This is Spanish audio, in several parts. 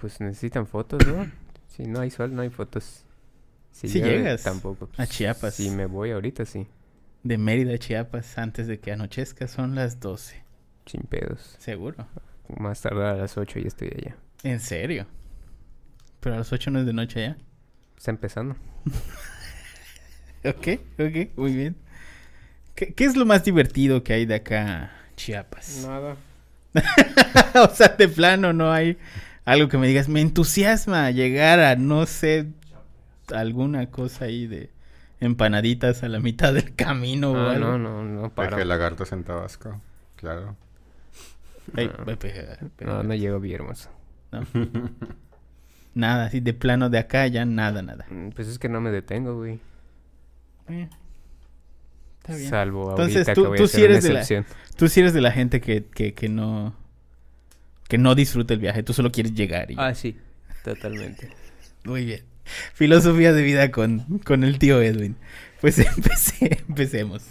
Pues necesitan fotos, ¿no? si no hay sol, no hay fotos. Si llegas tampoco. a Chiapas. Si me voy ahorita, sí. De Mérida a Chiapas antes de que anochezca son las 12. Sin pedos. ¿Seguro? Más tarde a las 8 ya estoy allá. ¿En serio? ¿Pero a las 8 no es de noche ya? Está empezando. ok, ok, muy bien. ¿Qué, ¿Qué, es lo más divertido que hay de acá, Chiapas? Nada. o sea, de plano no hay algo que me digas, me entusiasma llegar a, no sé, alguna cosa ahí de empanaditas a la mitad del camino algo. No, no, no, para. lagartos en Tabasco, claro. no, no, llego bien hermoso. nada, así de plano de acá ya nada, nada. Mm, pues es que no me detengo, güey. Eh, está bien. Salvo Entonces, tú, tú sí eres de la, tú sí eres de la gente que, que, que no que no disfruta el viaje, tú solo quieres llegar. Y... Ah, sí, totalmente. Muy bien. Filosofía de vida con, con el tío Edwin. Pues empecé, empecemos.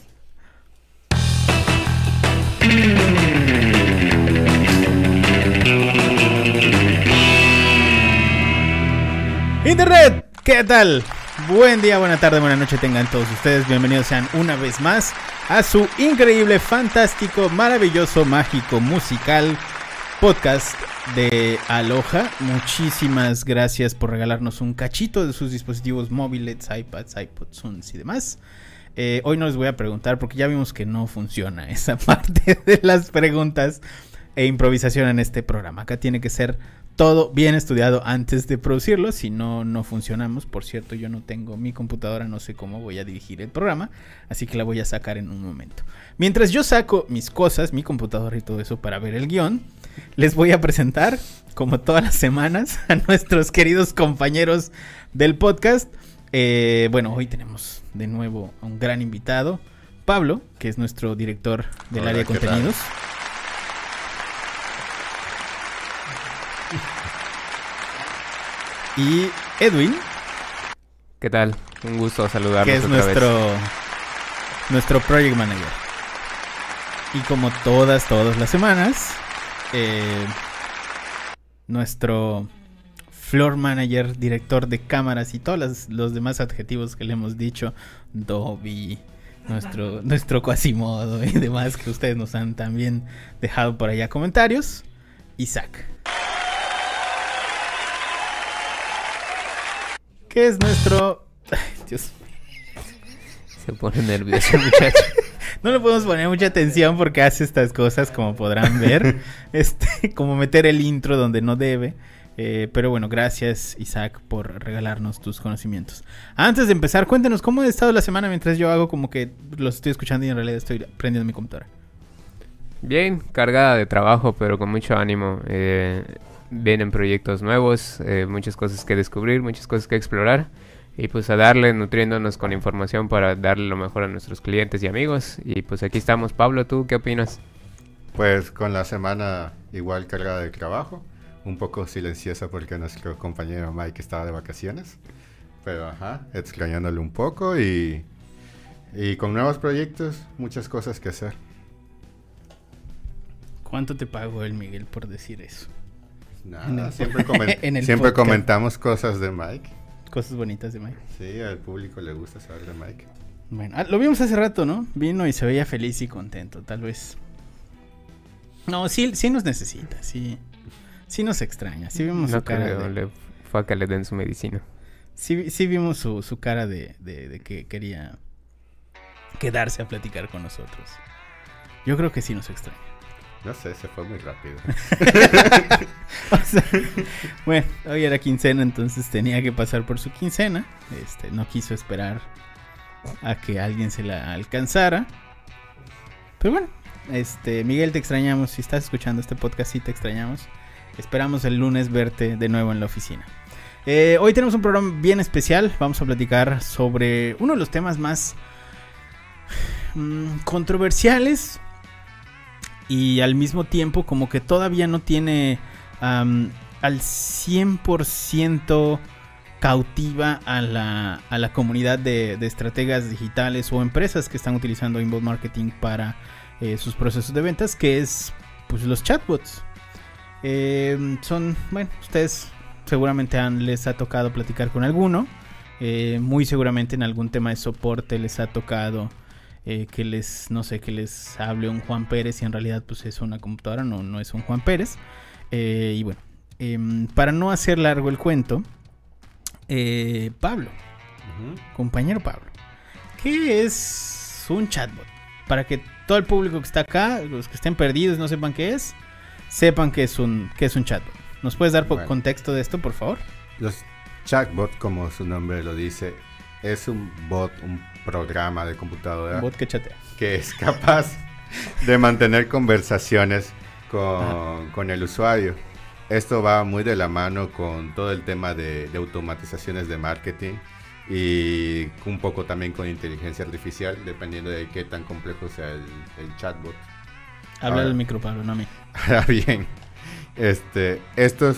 Internet, ¿qué tal? Buen día, buena tarde, buena noche tengan todos ustedes. Bienvenidos sean una vez más a su increíble, fantástico, maravilloso, mágico, musical podcast de Aloha. Muchísimas gracias por regalarnos un cachito de sus dispositivos móviles, iPads, iPods, y demás. Eh, hoy no les voy a preguntar porque ya vimos que no funciona esa parte de las preguntas e improvisación en este programa. Acá tiene que ser todo bien estudiado antes de producirlo, si no, no funcionamos. Por cierto, yo no tengo mi computadora, no sé cómo voy a dirigir el programa, así que la voy a sacar en un momento. Mientras yo saco mis cosas, mi computadora y todo eso para ver el guion, les voy a presentar, como todas las semanas, a nuestros queridos compañeros del podcast. Eh, bueno, hoy tenemos de nuevo a un gran invitado, Pablo, que es nuestro director del área de contenidos. Y Edwin. ¿Qué tal? Un gusto saludarlos. Que es nuestro, nuestro project manager. Y como todas, todas las semanas, eh, nuestro floor manager, director de cámaras y todos los, demás adjetivos que le hemos dicho, Dobby, nuestro, nuestro Quasimodo y demás que ustedes nos han también dejado por allá comentarios, Isaac. ¿Qué es nuestro... Dios. Se pone nervioso el muchacho. no le podemos poner mucha atención porque hace estas cosas, como podrán ver. este, como meter el intro donde no debe. Eh, pero bueno, gracias Isaac por regalarnos tus conocimientos. Antes de empezar, cuéntenos cómo ha estado la semana mientras yo hago como que los estoy escuchando y en realidad estoy prendiendo mi computadora. Bien, cargada de trabajo, pero con mucho ánimo. Eh, vienen proyectos nuevos, eh, muchas cosas que descubrir, muchas cosas que explorar y pues a darle, nutriéndonos con información para darle lo mejor a nuestros clientes y amigos. Y pues aquí estamos. Pablo, ¿tú qué opinas? Pues con la semana igual cargada de trabajo, un poco silenciosa porque nuestro compañero Mike estaba de vacaciones, pero ajá, extrañándole un poco y, y con nuevos proyectos, muchas cosas que hacer. ¿Cuánto te pagó el Miguel por decir eso? Nada, siempre, siempre comentamos cosas de Mike. Cosas bonitas de Mike. Sí, al público le gusta saber de Mike. Bueno, ah, lo vimos hace rato, ¿no? Vino y se veía feliz y contento, tal vez. No, sí, sí nos necesita, sí. Sí nos extraña, sí vimos su cara de... le fue a que le den su medicina. Sí, sí vimos su, su cara de, de que quería quedarse a platicar con nosotros. Yo creo que sí nos extraña. No sé, se fue muy rápido. bueno, hoy era quincena, entonces tenía que pasar por su quincena. Este, no quiso esperar a que alguien se la alcanzara. Pero bueno, este, Miguel, te extrañamos. Si estás escuchando este podcast, sí te extrañamos. Esperamos el lunes verte de nuevo en la oficina. Eh, hoy tenemos un programa bien especial. Vamos a platicar sobre uno de los temas más mm, controversiales y al mismo tiempo como que todavía no tiene al 100% cautiva a la, a la comunidad de, estrategas digitales o empresas que están utilizando inbound marketing para eh, sus procesos de ventas, que es pues los chatbots. Em, son, bueno, ustedes seguramente les ha tocado platicar con alguno. Eh, muy seguramente en algún tema de soporte les ha tocado eh, que les, no sé, que les hable un Juan Pérez y en realidad pues es una computadora, no, no es un Juan Pérez. Eh, y bueno, em, para no hacer largo el cuento, Pablo, compañero Pablo, ¿qué es un chatbot? Para que todo el público que está acá, los que estén perdidos no sepan qué es, sepan que es un, que es un chatbot. ¿Nos puedes dar contexto de esto, por favor? Los chatbot, como su nombre lo dice, es un bot, un programa de computadora. bot que chatea. Que es capaz de mantener conversaciones con, el usuario. Esto va muy de la mano con todo el tema de, automatizaciones de marketing y un poco también con inteligencia artificial, dependiendo de qué tan complejo sea el, chatbot. Habla del micro, Pablo, no a mí. bien. Este, estos,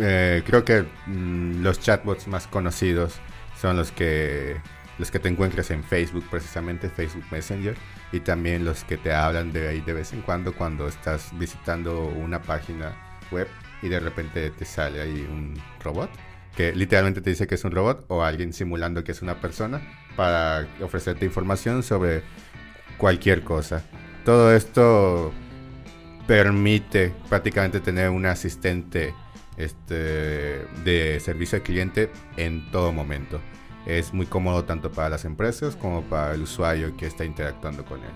eh, creo que mm, los chatbots más conocidos son los que, los que te encuentras en Facebook, precisamente Facebook Messenger, y también los que te hablan de ahí de vez en cuando cuando estás visitando una página web y de repente te sale ahí un robot que literalmente te dice que es un robot o alguien simulando que es una persona para ofrecerte información sobre cualquier cosa. Todo esto permite prácticamente tener un asistente este, de servicio al cliente en todo momento. Es muy cómodo tanto para las empresas como para el usuario que está interactuando con él.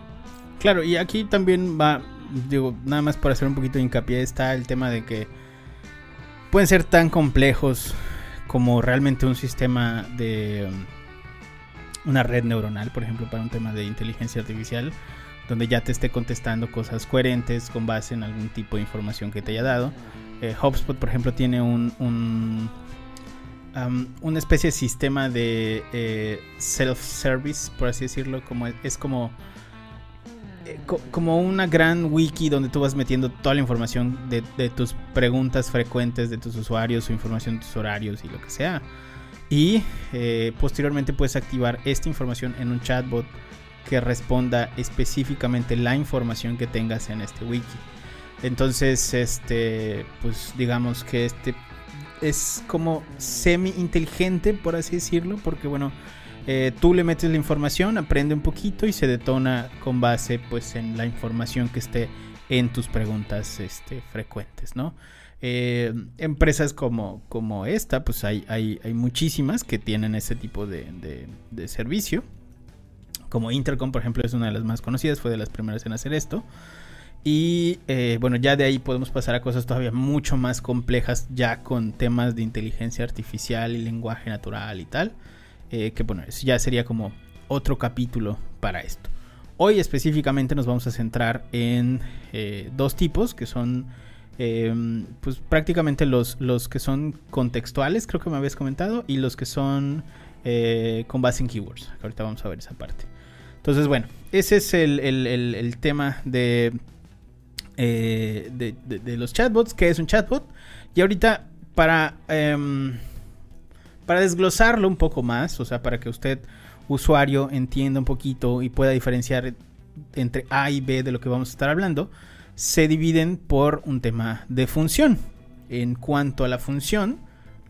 Claro, y aquí también va, digo, nada más para hacer un poquito de hincapié, está el tema de que pueden ser tan complejos como realmente un sistema de um, una red neuronal, por ejemplo, para un tema de inteligencia artificial donde ya te esté contestando cosas coherentes con base en algún tipo de información que te haya dado. Eh, por ejemplo, tiene un una especie de sistema de eh, self-service, por así decirlo, como es, como eh, como una gran wiki donde tú vas metiendo toda la información de, tus preguntas frecuentes de tus usuarios, su información de tus horarios y lo que sea. Y posteriormente puedes activar esta información en un chatbot que responda específicamente la información que tengas en este wiki. Entonces, este, pues digamos que este es como semi inteligente, por así decirlo, porque bueno, eh, tú le metes la información, aprende un poquito y se detona con base, pues, en la información que esté en tus preguntas, este, frecuentes, ¿no? Eh, empresas como, como esta, pues hay, hay, hay, muchísimas que tienen ese tipo de, de servicio como Intercom, por ejemplo, es una de las más conocidas, fue de las primeras en hacer esto. Y eh, bueno, ya de ahí podemos pasar a cosas todavía mucho más complejas, ya con temas de inteligencia artificial y lenguaje natural y tal. Eh, que bueno, eso ya sería como otro capítulo para esto. Hoy específicamente nos vamos a centrar en eh, dos tipos que son pues prácticamente los, los que son contextuales, creo que me habías comentado, y los que son con base en keywords. Ahorita vamos a ver esa parte. Entonces, bueno, ese es el, tema eh, de, los chatbots, que es un chatbot. Y ahorita, para, em, para desglosarlo un poco más, o sea, para que usted, usuario, entienda un poquito y pueda diferenciar entre A y B de lo que vamos a estar hablando, se dividen por un tema de función. En cuanto a la función,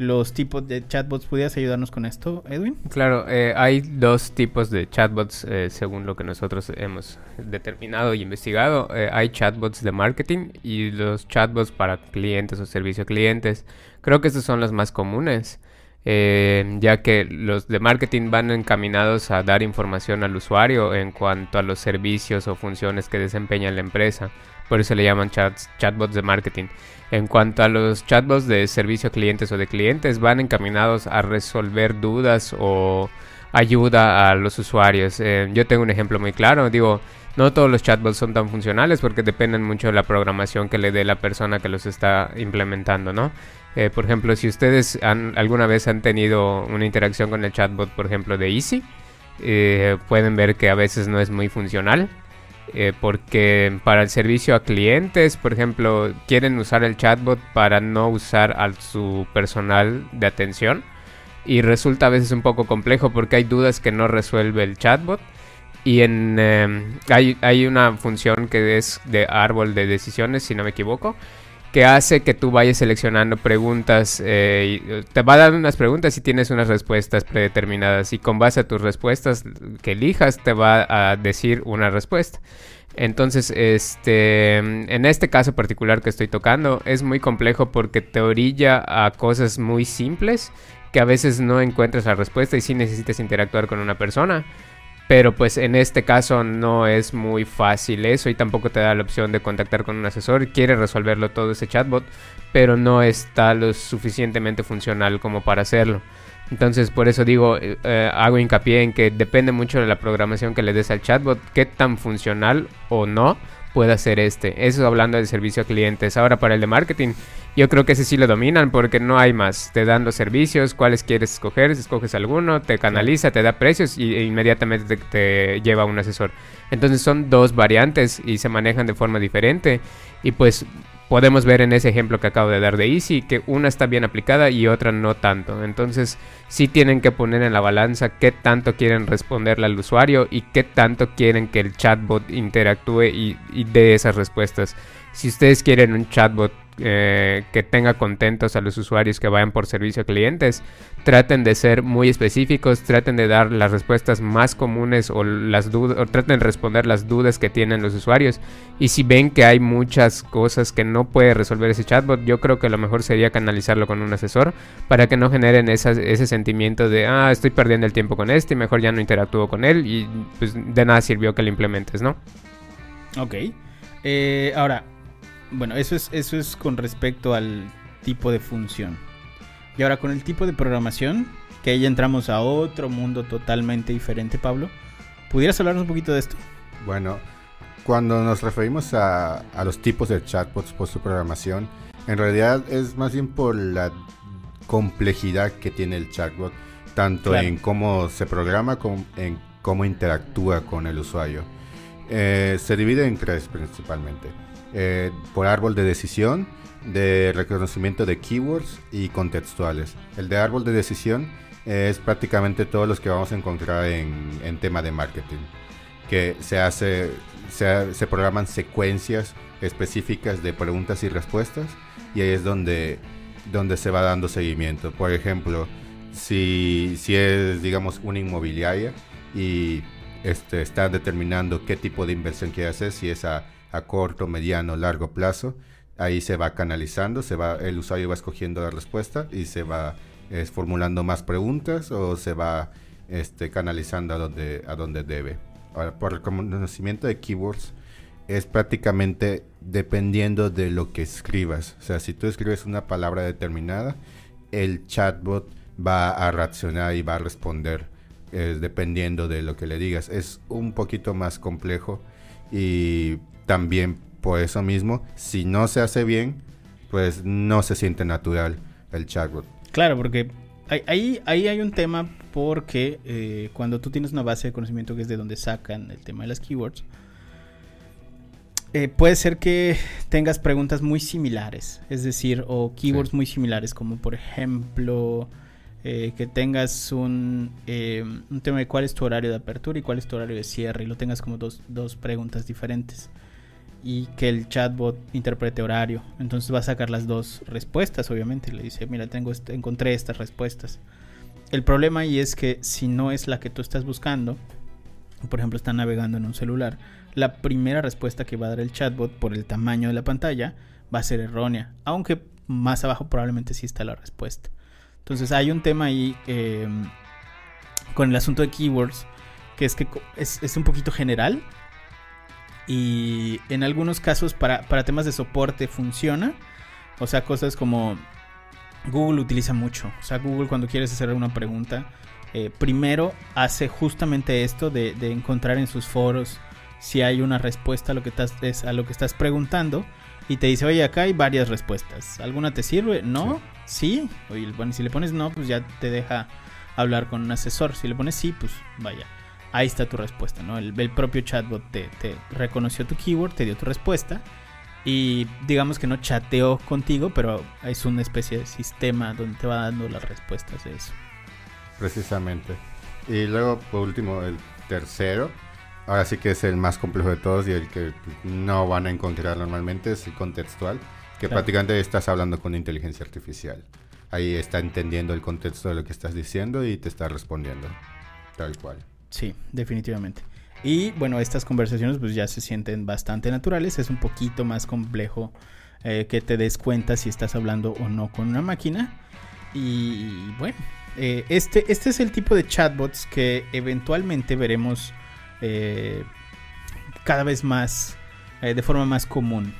los tipos de chatbots. ¿Pudieras ayudarnos con esto, Edwin? Claro, eh, hay dos tipos de chatbots eh, según lo que nosotros hemos determinado y investigado. Eh, hay chatbots de marketing y los chatbots para clientes o servicio a clientes. Creo que estos son los más comunes. ya que los de marketing van encaminados a dar información al usuario en cuanto a los servicios o funciones que desempeña la empresa. Por eso le llaman chatbots de marketing. En cuanto a los chatbots de servicio a clientes o de clientes, van encaminados a resolver dudas o ayuda a los usuarios. Eh, yo tengo un ejemplo muy claro, digo, no todos los chatbots son tan funcionales porque dependen mucho de la programación que le dé la persona que los está implementando, ¿no? Eh, por ejemplo, si ustedes han, alguna vez han tenido una interacción con el chatbot, por ejemplo, de Easy, eh, pueden ver que a veces no es muy funcional. Eh, porque para el servicio a clientes, por ejemplo, quieren usar el chatbot para no usar a su personal de atención y resulta a veces un poco complejo porque hay dudas que no resuelve el chatbot y en em, hay, hay, una función que es de árbol de decisiones, si no me equivoco. Que hace que tú vayas seleccionando preguntas. Eh, y te va a dar unas preguntas y tienes unas respuestas predeterminadas. Y con base a tus respuestas que elijas, te va a decir una respuesta. Entonces, este, en este caso particular que estoy tocando, es muy complejo porque te orilla a cosas muy simples que a veces no encuentras la respuesta y sí necesitas interactuar con una persona. Pero pues en este caso no es muy fácil eso y tampoco te da la opción de contactar con un asesor. Quiere resolverlo todo ese chatbot, pero no está lo suficientemente funcional como para hacerlo. Entonces por eso digo, eh, eh, hago hincapié en que depende mucho de la programación que le des al chatbot, qué tan funcional o no puede hacer este. Eso hablando del servicio a clientes. Ahora para el de marketing, yo creo que ese sí lo dominan porque no hay más. Te dan los servicios, cuáles quieres escoger, si escoges alguno, te canaliza, te da precios y e inmediatamente te, te, lleva un asesor. Entonces son dos variantes y se manejan de forma diferente. Y pues podemos ver en ese ejemplo que acabo de dar de Easy que una está bien aplicada y otra no tanto. Entonces sí tienen que poner en la balanza qué tanto quieren responderle al usuario y qué tanto quieren que el chatbot interactúe y, y dé esas respuestas. Si ustedes quieren un chatbot eh, que tenga contentos a los usuarios que vayan por servicio a clientes, traten de ser muy específicos, traten de dar las respuestas más comunes o las dudas, o traten de responder las dudas que tienen los usuarios. Y si ven que hay muchas cosas que no puede resolver ese chatbot, yo creo que lo mejor sería canalizarlo con un asesor para que no generen ese sentimiento de, ah, estoy perdiendo el tiempo con este, mejor ya no interactúo con él y pues de nada sirvió que lo implementes, ¿no? Ok. Eh, ahora, bueno, eso es, eso es con respecto al tipo de función. Y ahora con el tipo de programación, que ahí entramos a otro mundo totalmente diferente, Pablo. ¿Pudieras hablarnos un poquito de esto? Bueno, cuando nos referimos a, a los tipos de chatbots por su programación, en realidad es más bien por la complejidad que tiene el chatbot, tanto claro. en cómo se programa como en cómo interactúa con el usuario. Eh, se divide en tres principalmente eh, por árbol de decisión, de reconocimiento de keywords y contextuales. El de árbol de decisión es prácticamente todos los que vamos a encontrar en, en tema de marketing, que se hace, se, se, programan secuencias específicas de preguntas y respuestas y ahí es donde, donde se va dando seguimiento. Por ejemplo, si, si es, digamos, una inmobiliaria y este, está determinando qué tipo de inversión quiere hacer, si es a a corto, mediano, largo plazo. Ahí se va canalizando, se va, el usuario va escogiendo la respuesta y se va es, formulando más preguntas o se va este, canalizando a donde, a donde debe. Ahora, por el conocimiento de keywords, es prácticamente dependiendo de lo que escribas. O sea, si tú escribes una palabra determinada, el chatbot va a reaccionar y va a responder eh, dependiendo de lo que le digas. Es un poquito más complejo y también por eso mismo, si no se hace bien, pues no se siente natural el chatbot. Claro, porque ahí, ahí hay un tema porque eh, cuando tú tienes una base de conocimiento que es de donde sacan el tema de las keywords, eh, puede ser que tengas preguntas muy similares, es decir, o keywords sí. muy similares, como por ejemplo eh, que tengas un, eh, un, tema de cuál es tu horario de apertura y cuál es tu horario de cierre, y lo tengas como dos, dos preguntas diferentes y que el chatbot interprete horario. Entonces va a sacar las dos respuestas, obviamente. Le dice, mira, tengo encontré estas respuestas. El problema ahí es que si no es la que tú estás buscando, por ejemplo, está navegando en un celular, la primera respuesta que va a dar el chatbot por el tamaño de la pantalla va a ser errónea, aunque más abajo probablemente sí está la respuesta. Entonces hay un tema ahí eh, con el asunto de keywords que es que es, es un poquito general, y en algunos casos para, para, temas de soporte funciona. O sea, cosas como Google utiliza mucho. O sea, Google cuando quieres hacer una pregunta, eh, primero hace justamente esto de, de, encontrar en sus foros si hay una respuesta a lo, que estás, a lo que estás preguntando. Y te dice, oye, acá hay varias respuestas. ¿Alguna te sirve? ¿No? Sí. sí. Oye, bueno, si le pones no, pues ya te deja hablar con un asesor. Si le pones sí, pues vaya ahí está tu respuesta, ¿no? El, el propio chatbot te, te, reconoció tu keyword, te dio tu respuesta y digamos que no chateó contigo, pero es una especie de sistema donde te va dando las respuestas de eso. Precisamente. Y luego, por último, el tercero, ahora sí que es el más complejo de todos y el que no van a encontrar normalmente, es el contextual. que prácticamente estás hablando con inteligencia artificial. Ahí está entendiendo el contexto de lo que estás diciendo y te está respondiendo. Tal cual. Sí, definitivamente. Y bueno, estas conversaciones pues ya se sienten bastante naturales. Es un poquito más complejo eh, que te des cuenta si estás hablando o no con una máquina. Y bueno, eh, este, este es el tipo de chatbots que eventualmente veremos eh, cada vez más, de forma más común.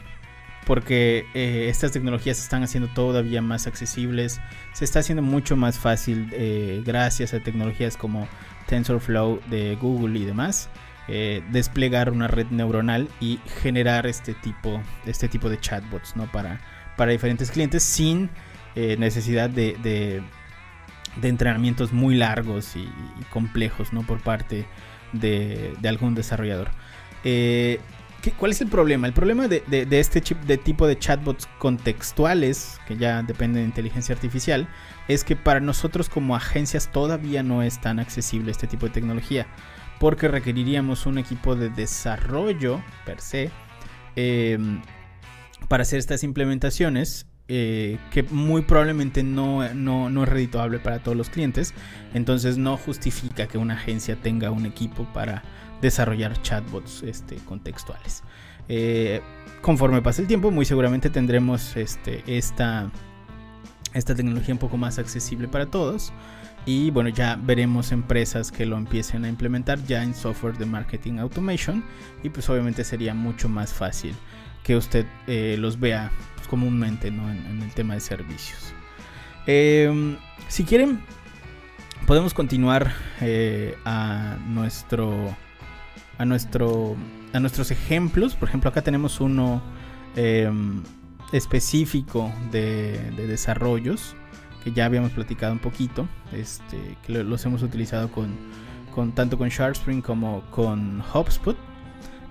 Porque estas tecnologías se están haciendo todavía más accesibles. Se está haciendo mucho más fácil gracias a tecnologías como TensorFlow de Google y demás. Eh, desplegar una red neuronal y generar este tipo, este tipo de chatbots ¿no? para, para diferentes clientes sin eh, necesidad de, de, entrenamientos muy largos y, complejos ¿no? por parte de, algún desarrollador. Eh, ¿Cuál es el problema? El problema de, este chip, de tipo de chatbots contextuales, que ya dependen de inteligencia artificial, es que para nosotros como agencias todavía no es tan accesible este tipo de tecnología porque requeriríamos un equipo de desarrollo per se em, para hacer estas implementaciones eh, que muy probablemente no, no, es redituable para todos los clientes. Entonces no justifica que una agencia tenga un equipo para desarrollar chatbots este, contextuales. Eh, conforme pase el tiempo, muy seguramente tendremos este, esta, esta tecnología un poco más accesible para todos. Y bueno, ya veremos empresas que lo empiecen a implementar ya en software de marketing automation. Y pues obviamente sería mucho más fácil que usted eh, los vea pues, comúnmente en, el tema de servicios. Em, si quieren, podemos continuar eh, a nuestro. A nuestro. A nuestros ejemplos. Por ejemplo, acá tenemos uno em, específico de desarrollos que ya habíamos platicado un poquito, este, que los hemos utilizado con, con tanto con SharpSpring como con HubSpot.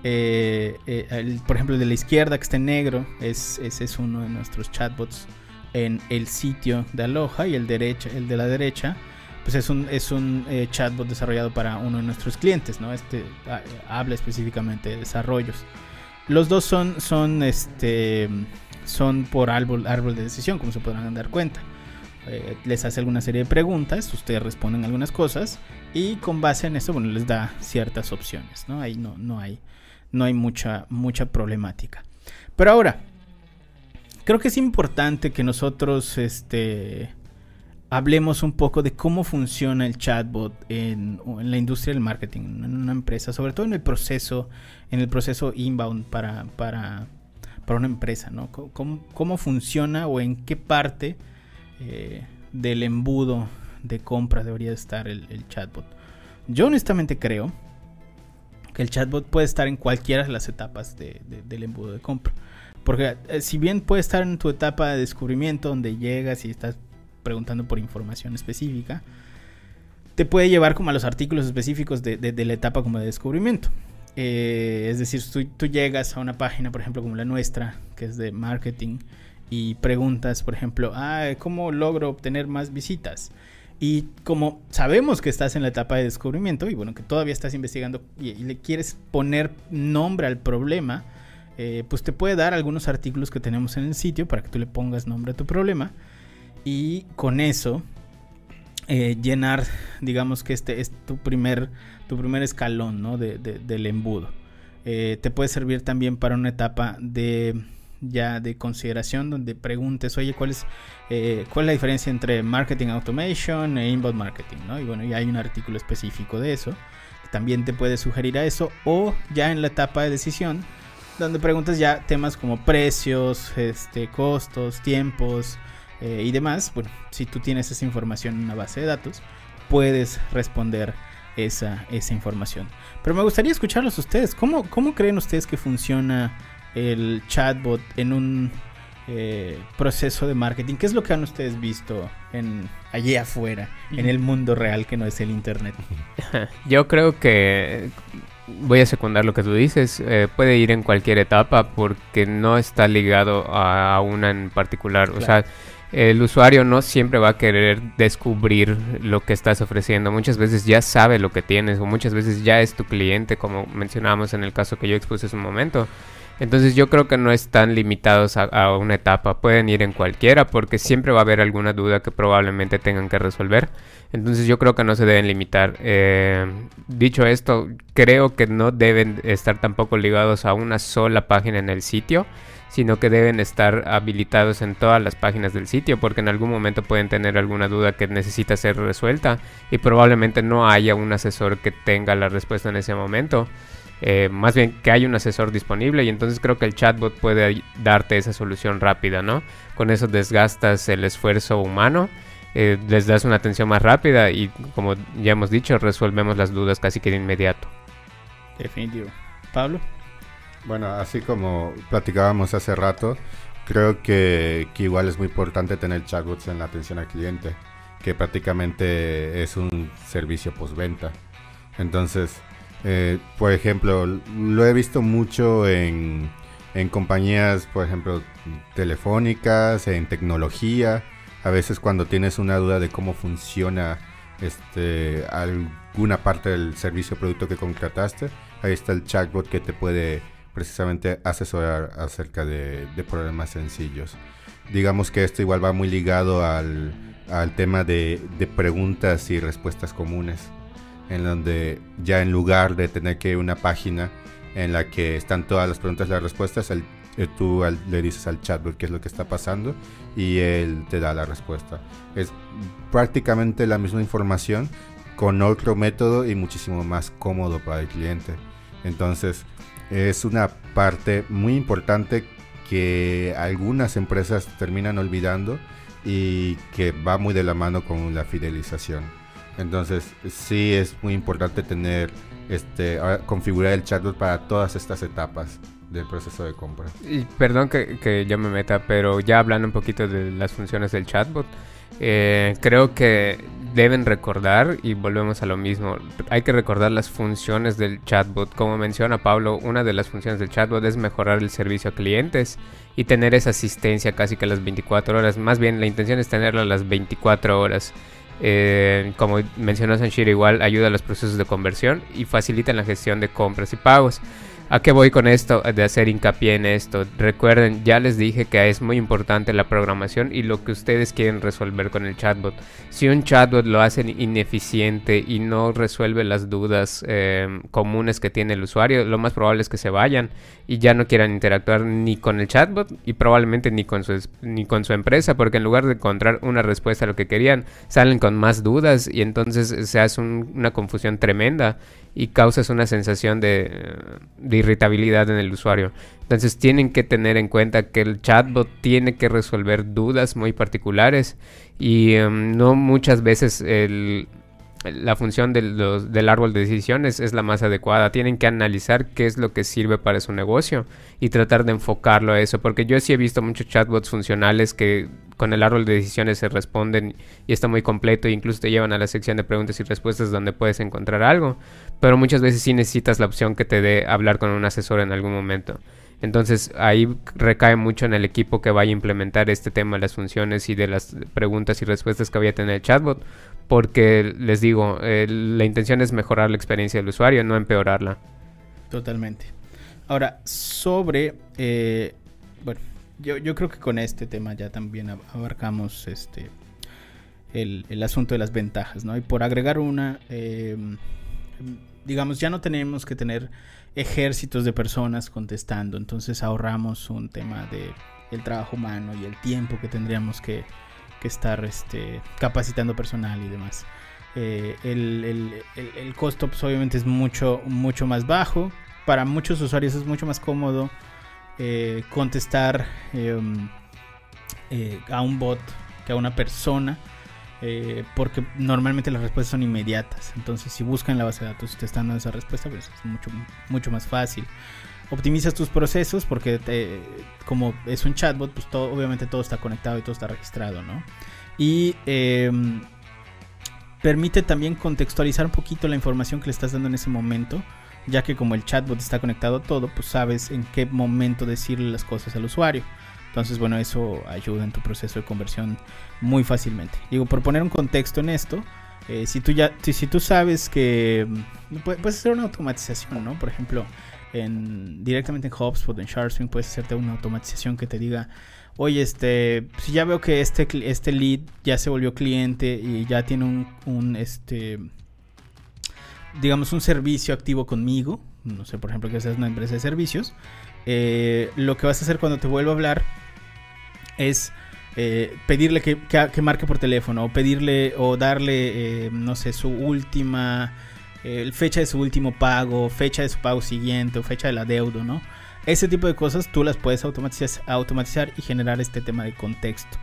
Eh, eh, por ejemplo, el de la izquierda que está en negro, es, ese es uno de nuestros chatbots en el sitio de Aloha y el, derecha, el de la derecha pues es un, es un eh, chatbot desarrollado para uno de nuestros clientes, ¿no? Este ah, habla específicamente de desarrollos. Los dos son, son, este, son por árbol, árbol de decisión, como se podrán dar cuenta. Eh, les hace alguna serie de preguntas, ustedes responden algunas cosas y con base en eso, bueno, les da ciertas opciones, ¿no? Ahí no, no hay, no hay mucha, mucha problemática. Pero ahora, creo que es importante que nosotros, este, hablemos un poco de cómo funciona el chatbot en, la industria del marketing, en una empresa, sobre todo en el proceso, en el proceso inbound para, para, para una empresa, ¿no? ¿Cómo, ¿Cómo, funciona o en qué parte eh, del embudo de compra debería estar el, chatbot. Yo honestamente creo que el chatbot puede estar en cualquiera de las etapas del embudo de compra. Porque eh, si bien puede estar en tu etapa de descubrimiento donde llegas y estás preguntando por información específica, te puede llevar como a los artículos específicos de, la etapa como de descubrimiento. Eh, es decir, tú, tú, llegas a una página, por ejemplo, como la nuestra, que es de marketing, y preguntas, por ejemplo, ah, ¿cómo logro obtener más visitas? Y como sabemos que estás en la etapa de descubrimiento y bueno, que todavía estás investigando y, le quieres poner nombre al problema, eh, pues te puede dar algunos artículos que tenemos en el sitio para que tú le pongas nombre a tu problema y con eso eh, llenar, digamos que este es tu primer, tu primer escalón ¿no? de, del embudo. Eh, te puede servir también para una etapa de ya de consideración donde preguntes, oye, ¿cuál es, eh, ¿cuál es la diferencia entre marketing automation e inbound marketing? ¿no? Y bueno, ya hay un artículo específico de eso. también te puede sugerir a eso. O ya en la etapa de decisión, donde preguntas ya temas como precios, este, costos, tiempos eh, y demás. Bueno, si tú tienes esa información en una base de datos, puedes responder esa, esa información. Pero me gustaría escucharlos ustedes. ¿Cómo, cómo creen ustedes que funciona el chatbot en un eh, proceso de marketing? ¿Qué es lo que han ustedes visto en allí afuera, en el mundo real que no es el internet? Yo creo que voy a secundar lo que tú dices. Eh, puede ir en cualquier etapa porque no está ligado a, una en particular. O sea, el usuario no siempre va a querer descubrir lo que estás ofreciendo. Muchas veces ya sabe lo que tienes o muchas veces ya es tu cliente, como mencionábamos en el caso que yo expuse hace un momento. Entonces yo creo que no están limitados a, una etapa, pueden ir en cualquiera porque siempre va a haber alguna duda que probablemente tengan que resolver. Entonces yo creo que no se deben limitar. Eh, dicho esto, creo que no deben estar tampoco ligados a una sola página en el sitio sino que deben estar habilitados en todas las páginas del sitio porque en algún momento pueden tener alguna duda que necesita ser resuelta y probablemente no haya un asesor que tenga la respuesta en ese momento. Eh, más bien que haya un asesor disponible y entonces creo que el chatbot puede darte esa solución rápida, ¿no? Con eso desgastas el esfuerzo humano, eh, les das una atención más rápida y como ya hemos dicho, resolvemos las dudas casi que de inmediato. Definitivo. Pablo. Bueno, así como platicábamos hace rato, creo que, igual es muy importante tener chatbots en la atención al cliente, que prácticamente es un servicio postventa. Entonces, eh, por ejemplo, lo he visto mucho en, en compañías, por ejemplo, telefónicas, en tecnología. A veces cuando tienes una duda de cómo funciona este, alguna parte del servicio o producto que contrataste, ahí está el chatbot que te puede precisamente asesorar acerca de, problemas sencillos. Digamos que esto igual va muy ligado al, tema de, preguntas y respuestas comunes, en donde ya en lugar de tener que una página en la que están todas las preguntas y las respuestas, eh, tú le dices al chatbot qué es lo que está pasando y él te da la respuesta. Es prácticamente la misma información con otro método y muchísimo más cómodo para el cliente. Entonces, es una parte muy importante que algunas empresas terminan olvidando y que va muy de la mano con la fidelización. Entonces, sí es muy importante tener este configurar el chatbot para todas estas etapas del proceso de compra. Y perdón que, que yo me meta, pero ya hablando un poquito de las funciones del chatbot, eh, creo que deben recordar, y volvemos a lo mismo, hay que recordar las funciones del chatbot. Como menciona Pablo, una de las funciones del chatbot es mejorar el servicio a clientes y tener esa asistencia casi que las 24 horas. Más bien, la intención es tenerla a las 24 horas. Eh, como mencionó Sanshir, igual ayuda a los procesos de conversión y facilita la gestión de compras y pagos. ¿A qué voy con esto? De hacer hincapié en esto. Recuerden, ya les dije que es muy importante la programación y lo que ustedes quieren resolver con el chatbot. Si un chatbot lo hacen ineficiente y no resuelve las dudas em, comunes que tiene el usuario, lo más probable es que se vayan y ya no quieran interactuar ni con el chatbot y probablemente ni con su, ni con su empresa, porque en lugar de encontrar una respuesta a lo que querían, salen con más dudas y entonces se hace una confusión tremenda y causas una sensación de, irritabilidad en el usuario. Entonces tienen que tener en cuenta que el chatbot tiene que resolver dudas muy particulares y em, no muchas veces el, la función del, árbol de decisiones es la más adecuada. Tienen que analizar qué es lo que sirve para su negocio y tratar de enfocarlo a eso. Porque yo sí he visto muchos chatbots funcionales que con el árbol de decisiones se responden y está muy completo e incluso te llevan a la sección de preguntas y respuestas donde puedes encontrar algo. Pero muchas veces sí necesitas la opción que te dé hablar con un asesor en algún momento. Entonces ahí recae mucho en el equipo que vaya a implementar este tema de las funciones y de las preguntas y respuestas que vaya a tener el chatbot, porque les digo, eh, la intención es mejorar la experiencia del usuario, no empeorarla. Totalmente. Ahora, sobre, eh, bueno, yo, yo, creo que con este tema ya también abarcamos este el, el, asunto de las ventajas, ¿no? Y por agregar una, eh, digamos, ya no tenemos que tener ejércitos de personas contestando, entonces ahorramos un tema de trabajo humano y el tiempo que tendríamos que, estar este, capacitando personal y demás. Eh, el, costo pues, obviamente es mucho, mucho más bajo. Para muchos usuarios es mucho más cómodo eh, contestar em, eh, a un bot que a una persona porque normalmente las respuestas son inmediatas. Entonces, si buscan la base de datos y te están dando esa respuesta, pues es mucho, mucho más fácil. Optimizas tus procesos porque como es un chatbot, pues todo, obviamente todo está conectado y todo está registrado, ¿no? Y em, permite también contextualizar un poquito la información que le estás dando en ese momento, ya que como el chatbot está conectado a todo, pues sabes en qué momento decirle las cosas al usuario. Entonces, bueno, eso ayuda en tu proceso de conversión muy fácilmente. Digo, por poner un contexto en esto, eh, si tú ya, si, tú sabes que mm, puedes hacer una automatización, ¿no? Por ejemplo, en, directamente en HubSpot, en SharpSwing, puedes hacerte una automatización que te diga, oye, este, si ya veo que este, este lead ya se volvió cliente y ya tiene un, este, digamos, un servicio activo conmigo, no sé, por ejemplo, que seas una empresa de servicios, eh, lo que vas a hacer cuando te vuelva a hablar es eh, pedirle que, que, marque por teléfono o pedirle o darle, eh, no sé, su última fecha de su último pago, fecha de su pago siguiente o fecha del adeudo, ¿no? Ese tipo de cosas tú las puedes automatizar, y generar este tema de contexto.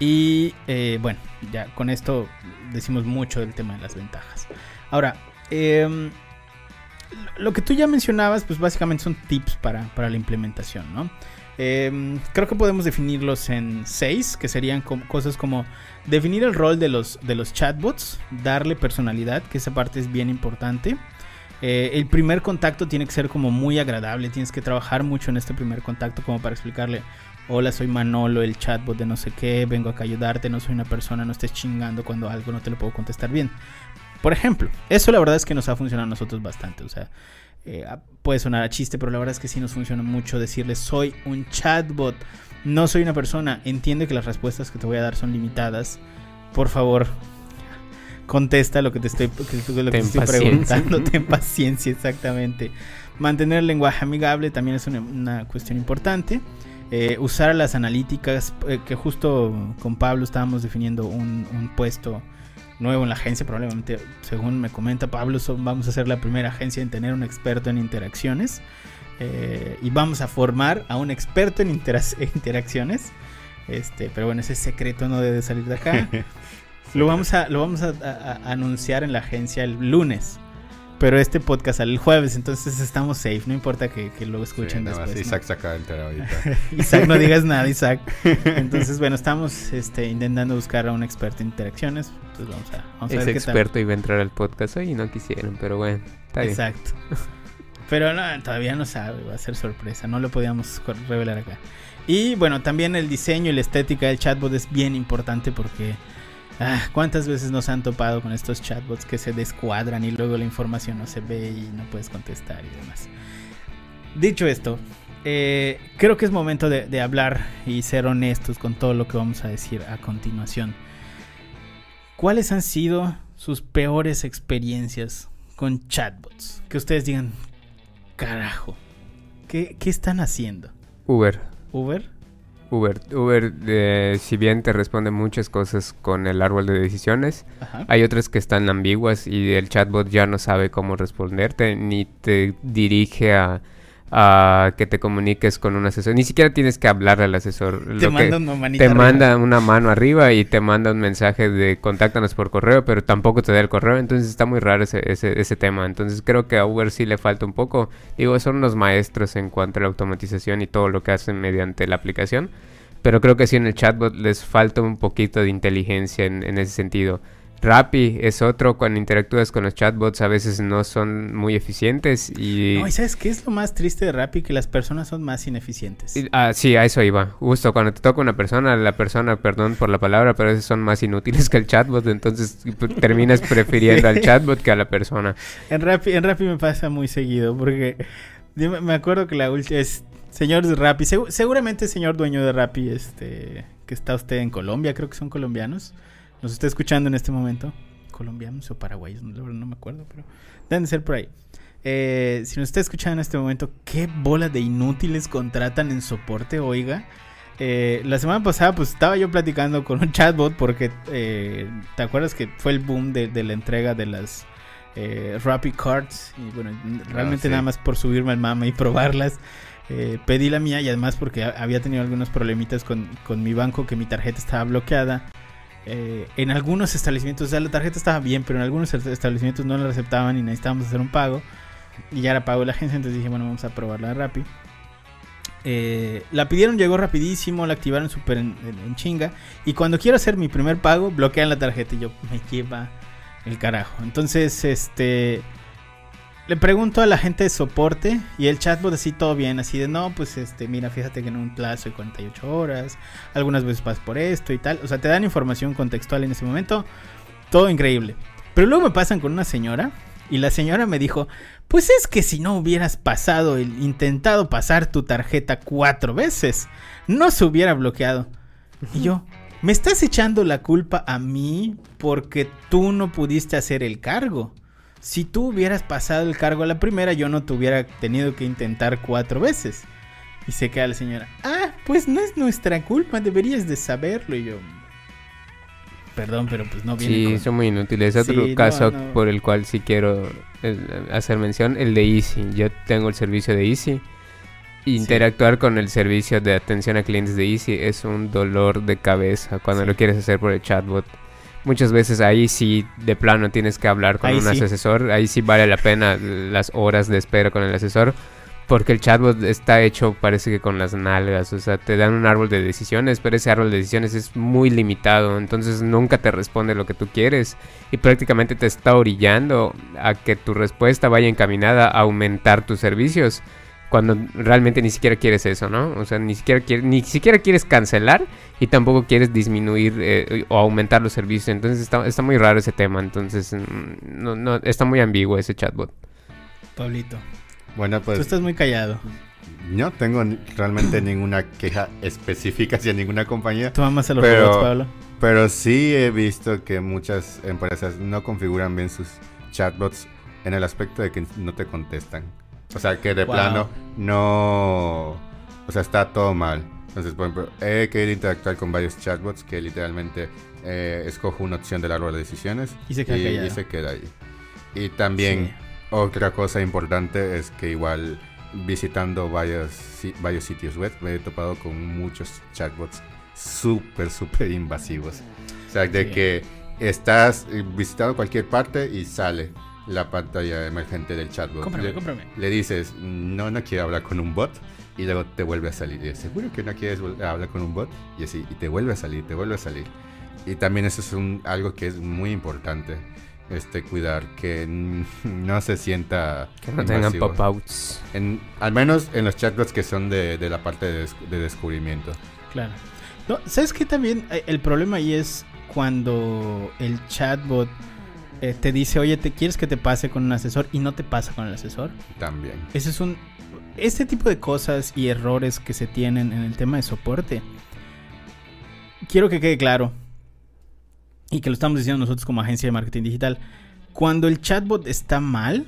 Y bueno, ya con esto decimos mucho del tema de las ventajas. Ahora, eh, lo que tú ya mencionabas, pues básicamente son tips para, la implementación, ¿no? Em, creo que podemos definirlos en seis, que serían cosas como definir el rol de los, de los chatbots, darle personalidad, que esa parte es bien importante. Eh, el primer contacto tiene que ser como muy agradable, tienes que trabajar mucho en este primer contacto como para explicarle, hola, soy Manolo, el chatbot de no sé qué, vengo acá a ayudarte, no soy una persona, no estés chingando cuando algo no te lo puedo contestar bien. Por ejemplo, eso la verdad es que nos ha funcionado a nosotros bastante. O sea, eh, puede sonar a chiste, pero la verdad es que sí nos funciona mucho decirle soy un chatbot, no soy una persona. Entiende que las respuestas que te voy a dar son limitadas. Por favor, contesta lo que te estoy, preguntando. Ten paciencia, exactamente. Mantener el lenguaje amigable también es una, cuestión importante. Eh, usar las analíticas, eh, que justo con Pablo estábamos definiendo un, un puesto nuevo en la agencia, probablemente, según me comenta Pablo, vamos a ser la primera agencia en tener un experto en interacciones. Eh, y vamos a formar a un experto en interacciones. Este, pero bueno, ese secreto no debe salir de acá. lo vamos a, lo vamos a anunciar en la agencia el lunes. Pero este podcast sale el jueves, entonces estamos safe, no importa que, lo escuchen después. Isaac saca el ahorita. Isaac, no digas nada, Isaac. Entonces, bueno, estamos este, intentando buscar a un experto en interacciones. Entonces vamos a, vamos a ver experto iba a entrar al podcast hoy y no quisieron, pero bueno, está bien. Exacto. Pero no, todavía no sabe, va a ser sorpresa, no lo podíamos revelar acá. Y bueno, también el diseño y la estética del chatbot es bien importante porque Ah, ¿Cuántas veces nos han topado con estos chatbots que se descuadran y luego la información no se ve y no puedes contestar y demás? Dicho esto, eh, creo que es momento de, hablar y ser honestos con todo lo que vamos a decir a continuación. ¿Cuáles han sido sus peores experiencias con chatbots? Que ustedes digan, carajo, ¿qué, qué están haciendo? Uber. ¿Uber? Uber, Uber eh, si bien te responde muchas cosas con el árbol de decisiones, hay otras que están ambiguas y el chatbot ya no sabe cómo responderte ni te dirige a a que te comuniques con un asesor. Ni siquiera tienes que hablar al asesor. Te, manda, una, te manda una mano arriba y te manda un mensaje de contáctanos por correo, pero tampoco te da el correo. Entonces está muy raro ese, ese, ese tema. Entonces creo que a Uber sí le falta un poco. Digo, son los maestros en cuanto a la automatización y todo lo que hacen mediante la aplicación. Pero creo que sí en el chatbot les falta un poquito de inteligencia en, en ese sentido. Rappi es otro, cuando interactúas con los chatbots a veces no son muy eficientes y... No, ¿y sabes qué es lo más triste de Rappi? Que las personas son más ineficientes. ah, sí, a eso iba. Justo cuando te toca una persona, la persona, perdón por la palabra, pero a veces son más inútiles que el chatbot, entonces terminas prefiriendo al chatbot que a la persona. En Rappi, en Rappi me pasa muy seguido porque me acuerdo que la última es... Señor de Rappi, seguramente señor dueño de Rappi, este, que está usted en Colombia, creo que son colombianos nos está escuchando en este momento, colombianos o paraguayos, no, no me acuerdo, pero deben de ser por ahí. Eh, si nos está escuchando en este momento, ¿qué bola de inútiles contratan en soporte? Oiga, eh, la semana pasada pues estaba yo platicando con un chatbot porque eh, te acuerdas que fue el boom de, la entrega de las Rapid Cards y bueno, realmente ah, nada más por subirme al mama y probarlas. pedí la mía y además porque había tenido algunos problemitas con, con mi banco que mi tarjeta estaba bloqueada eh, en algunos establecimientos, o sea, la tarjeta estaba bien, pero en algunos establecimientos no la aceptaban y necesitábamos hacer un pago. Y ya era pago la agencia, entonces dije, bueno, vamos a probarla rápido. Eh, la pidieron, llegó rapidísimo, la activaron súper en, chinga. Y cuando quiero hacer mi primer pago, bloquean la tarjeta y yo me lleva el carajo. Entonces, este le pregunto a la gente de soporte y el chatbot así todo bien, así de no, pues este, mira, fíjate que en un plazo de 48 horas, algunas veces pasas por esto y tal. O sea, te dan información contextual en ese momento. Todo increíble. Pero luego me pasan con una señora Y la señora me dijo, pues es que si no hubieras pasado, el, intentado pasar tu tarjeta cuatro veces, no se hubiera bloqueado. Y yo, me estás echando la culpa a mí porque tú no pudiste hacer el cargo. Si tú hubieras pasado el cargo a la primera, yo no te hubiera tenido que intentar cuatro veces. Y se queda la señora, ah, pues no es nuestra culpa, deberías de saberlo. Y yo, perdón, pero pues no viene Sí, con- son muy inútiles. Otro Sí, no, caso no. por el cual sí quiero eh, hacer mención, el de Easy. Yo tengo el servicio de Easy. Interactuar con el servicio de atención a clientes de Easy es un dolor de cabeza cuando Sí. lo quieres hacer por el chatbot. Muchas veces ahí sí de plano tienes que hablar con Ahí un sí. asesor. Ahí sí vale la pena las horas de espera con el asesor. Porque el chatbot está hecho, parece que con las nalgas. O sea, te dan un árbol de decisiones, pero ese árbol de decisiones es muy limitado. Entonces nunca te responde lo que tú quieres. Y prácticamente te está orillando a que tu respuesta vaya encaminada a aumentar tus servicios. Cuando realmente ni siquiera quieres eso, ¿no? O sea, ni siquiera, quiere- ni siquiera quieres cancelar y tampoco quieres disminuir eh, o aumentar los servicios. Entonces está, está muy raro ese tema. Entonces mm, no, no, está muy ambiguo ese chatbot. Pablito, Bueno, tú pues estás muy callado. no tengo realmente ninguna queja específica hacia ninguna compañía. Tú amas a los Pero- robots, Pablo. Pero sí he visto que muchas empresas no configuran bien sus chatbots en el aspecto de que no te contestan. O sea, que de Wow. plano no... O sea, está todo mal. Entonces, por ejemplo, he querido interactuar con varios chatbots que literalmente eh, escojo una opción del árbol de decisiones Y se queda y, y se queda ahí. Y también Sí. otra cosa importante es que igual visitando varios, si- varios sitios web me he topado con muchos chatbots súper, súper invasivos. O sea, de Sí. que estás visitando cualquier parte y sale la pantalla emergente del chatbot. Cómprame, le, cómprame. le dices, no, no quiero hablar con un bot. Y luego te vuelve a salir. Y ¿seguro que no quieres hablar con un bot? Y así, y te vuelve a salir, te vuelve a salir. Y también eso es un, algo que es muy importante. Este, cuidar que no se sienta Que no tengan pop-outs. Al menos en los chatbots que son de, de la parte de, des- de descubrimiento. Claro. No, ¿Sabes qué también? Eh, El problema ahí es cuando el chatbot eh, te dice, oye, ¿te quieres que te pase con un asesor? Y no te pasa con el asesor. También. Ese es un. Este tipo de cosas y errores que se tienen en el tema de soporte. Quiero que quede claro. Y que lo estamos diciendo nosotros como agencia de marketing digital. Cuando el chatbot está mal,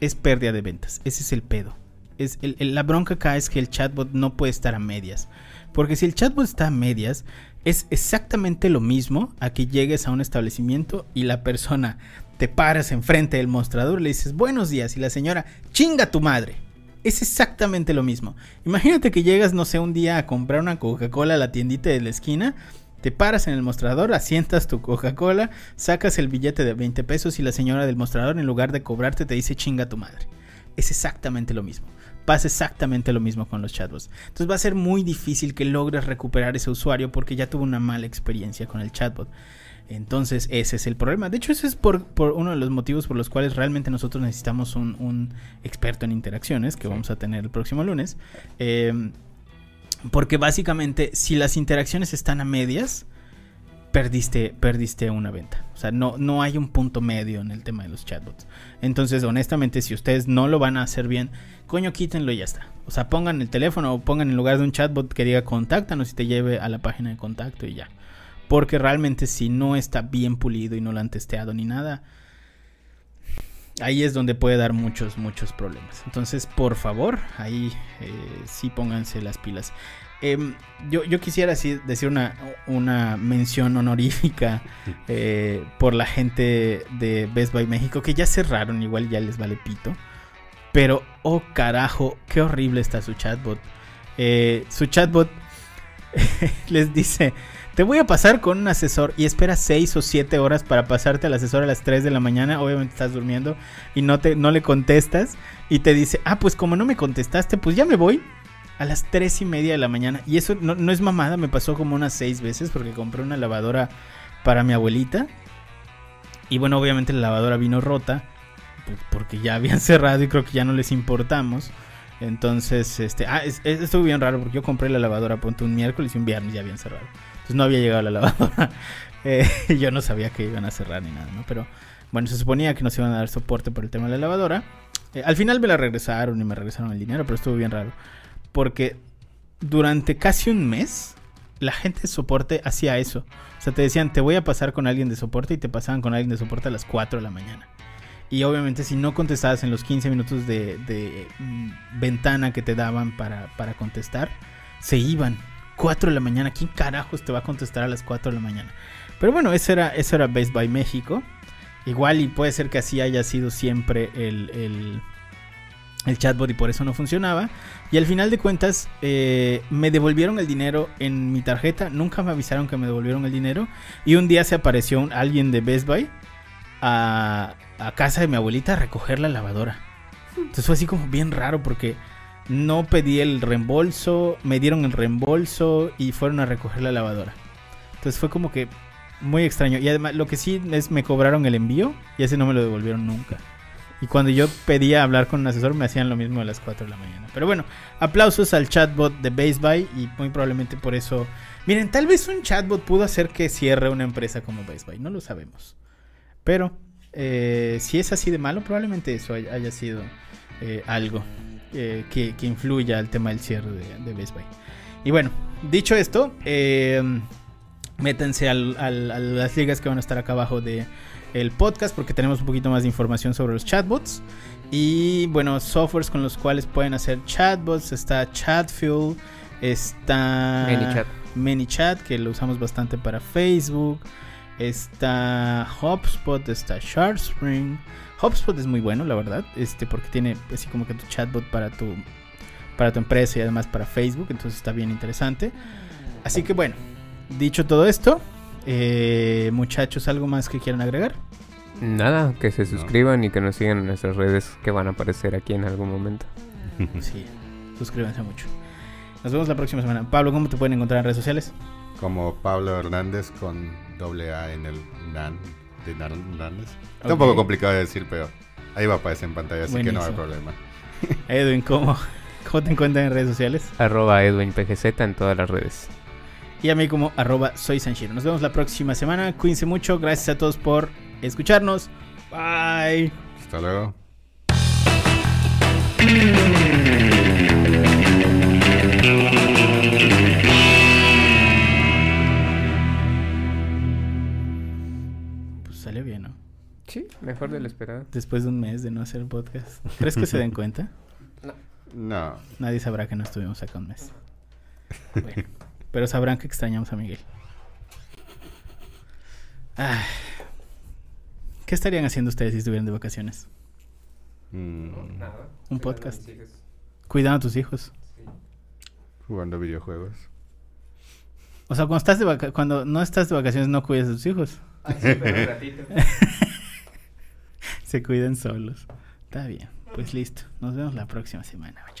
es pérdida de ventas. Ese es el pedo. Es el- el- la bronca acá es que el chatbot no puede estar a medias. Porque si el chatbot está a medias, es exactamente lo mismo a que llegues a un establecimiento y la persona te paras enfrente del mostrador le dices buenos días y la señora chinga tu madre. Es exactamente lo mismo. Imagínate que llegas, no sé, un día a comprar una Coca-Cola a la tiendita de la esquina, te paras en el mostrador, asientas tu Coca-Cola, sacas el billete de 20 pesos y la señora del mostrador en lugar de cobrarte te dice chinga tu madre. Es exactamente lo mismo. Pasa exactamente lo mismo con los chatbots. Entonces va a ser muy difícil que logres recuperar ese usuario porque ya tuvo una mala experiencia con el chatbot. Entonces ese es el problema. De hecho, ese es por, por uno de los motivos por los cuales realmente nosotros necesitamos un, un experto en interacciones que vamos a tener el próximo lunes. Eh, porque básicamente si las interacciones están a medias, perdiste, perdiste una venta. O sea, no, no hay un punto medio en el tema de los chatbots. Entonces, honestamente, si ustedes no lo van a hacer bien, coño, quítenlo y ya está. O sea, pongan el teléfono o pongan en lugar de un chatbot que diga contáctanos y te lleve a la página de contacto y ya. Porque realmente si no está bien pulido y no lo han testeado ni nada, ahí es donde puede dar muchos, muchos problemas. Entonces, por favor, ahí eh, sí pónganse las pilas. Em, yo, yo quisiera así decir una, una mención honorífica eh, por la gente de Best Buy México, que ya cerraron, igual ya les vale pito. Pero, oh carajo, qué horrible está su chatbot. Eh, su chatbot les dice, te voy a pasar con un asesor y espera 6 o 7 horas para pasarte al asesor a las 3 de la mañana. Obviamente estás durmiendo y no, te, no le contestas. Y te dice, ah, pues como no me contestaste, pues ya me voy a las 3 y media de la mañana. Y eso no, no es mamada, me pasó como unas 6 veces porque compré una lavadora para mi abuelita. Y bueno, obviamente la lavadora vino rota pues, porque ya habían cerrado y creo que ya no les importamos. Entonces, este, ah, es, es- estuvo bien raro porque yo compré la lavadora, un miércoles y un viernes ya habían cerrado. Entonces no había llegado la lavadora. Eh, yo no sabía que iban a cerrar ni nada, ¿no? Pero bueno, se suponía que nos iban a dar soporte por el tema de la lavadora. Eh, al final me la regresaron y me regresaron el dinero, pero estuvo bien raro. Porque durante casi un mes, la gente de soporte hacía eso. O sea, te decían, te voy a pasar con alguien de soporte y te pasaban con alguien de soporte a las 4 de la mañana. Y obviamente si no contestabas en los 15 minutos de, de, mm, ventana que te daban para, para, contestar, se iban. 4 de la mañana. ¿Quién carajos te va a contestar a las 4 de la mañana? Pero bueno, eso era, eso era Best Buy México. Igual y puede ser que así haya sido siempre el, el, el chatbot y por eso no funcionaba. Y al final de cuentas eh, me devolvieron el dinero en mi tarjeta. Nunca me avisaron que me devolvieron el dinero. Y un día se apareció alguien de Best Buy a, a, casa de mi abuelita a recoger la lavadora. Entonces fue así como bien raro porque no pedí el reembolso, me dieron el reembolso y fueron a recoger la lavadora. Entonces fue como que muy extraño. Y además lo que sí es me cobraron el envío y ese no me lo devolvieron nunca. Y cuando yo pedía hablar con un asesor me hacían lo mismo a las 4 de la mañana. Pero bueno, aplausos al chatbot de Base Buy y muy probablemente por eso... Miren, tal vez un chatbot pudo hacer que cierre una empresa como Base Buy, no lo sabemos. Pero eh, si es así de malo, probablemente eso haya sido eh, algo eh, que, influya al tema del cierre de, de. Y bueno, dicho esto, métanse al, a las ligas que van a estar acá abajo de el podcast porque tenemos un poquito más de información sobre los chatbots. Y bueno, softwares con los cuales pueden hacer chatbots. Está Chatfuel, está ManyChat. ManyChat, que lo usamos bastante para Facebook. Está HubSpot, está SharpSpring. HubSpot es muy bueno, la verdad, este, porque tiene así como que tu chatbot para tu, para tu empresa y además para Facebook, entonces está bien interesante. Así que bueno, dicho todo esto, eh, muchachos, ¿algo más que quieran agregar? Nada, que se suscriban no. y que nos sigan en nuestras redes que van a aparecer aquí en algún momento. Sí, suscríbanse mucho. Nos vemos la próxima semana. Pablo, ¿cómo te pueden encontrar en redes sociales? Como Pablo Hernández con doble A en el NAN de Hernández. Está un poco complicado de decir, pero ahí va a aparecer en pantalla, así Buenísimo. que no hay problema. Edwin, ¿cómo, ¿cómo te encuentran en redes sociales? Arroba EdwinPGZ en todas las redes. Y a mí como arroba soy Sanchiro. Nos vemos la próxima semana. Cuídense mucho. Gracias a todos por escucharnos. Bye. Hasta luego. Pues salió bien, ¿no? Sí, mejor de lo esperado. Después de un mes de no hacer podcast. ¿Crees que se den cuenta? No. No. Nadie sabrá que no estuvimos acá un mes. Bueno. Pero sabrán que extrañamos a Miguel. Ah. ¿Qué estarían haciendo ustedes si estuvieran de vacaciones? Mm. Nada. Un podcast. Cuidando a tus hijos. Sí. Jugando videojuegos. O sea, cuando estás de vaca cuando no estás de vacaciones no cuidas a tus hijos. Ay, sí, pero un ratito. Se cuidan solos. Está bien. Pues listo. Nos vemos la próxima semana, muchachos.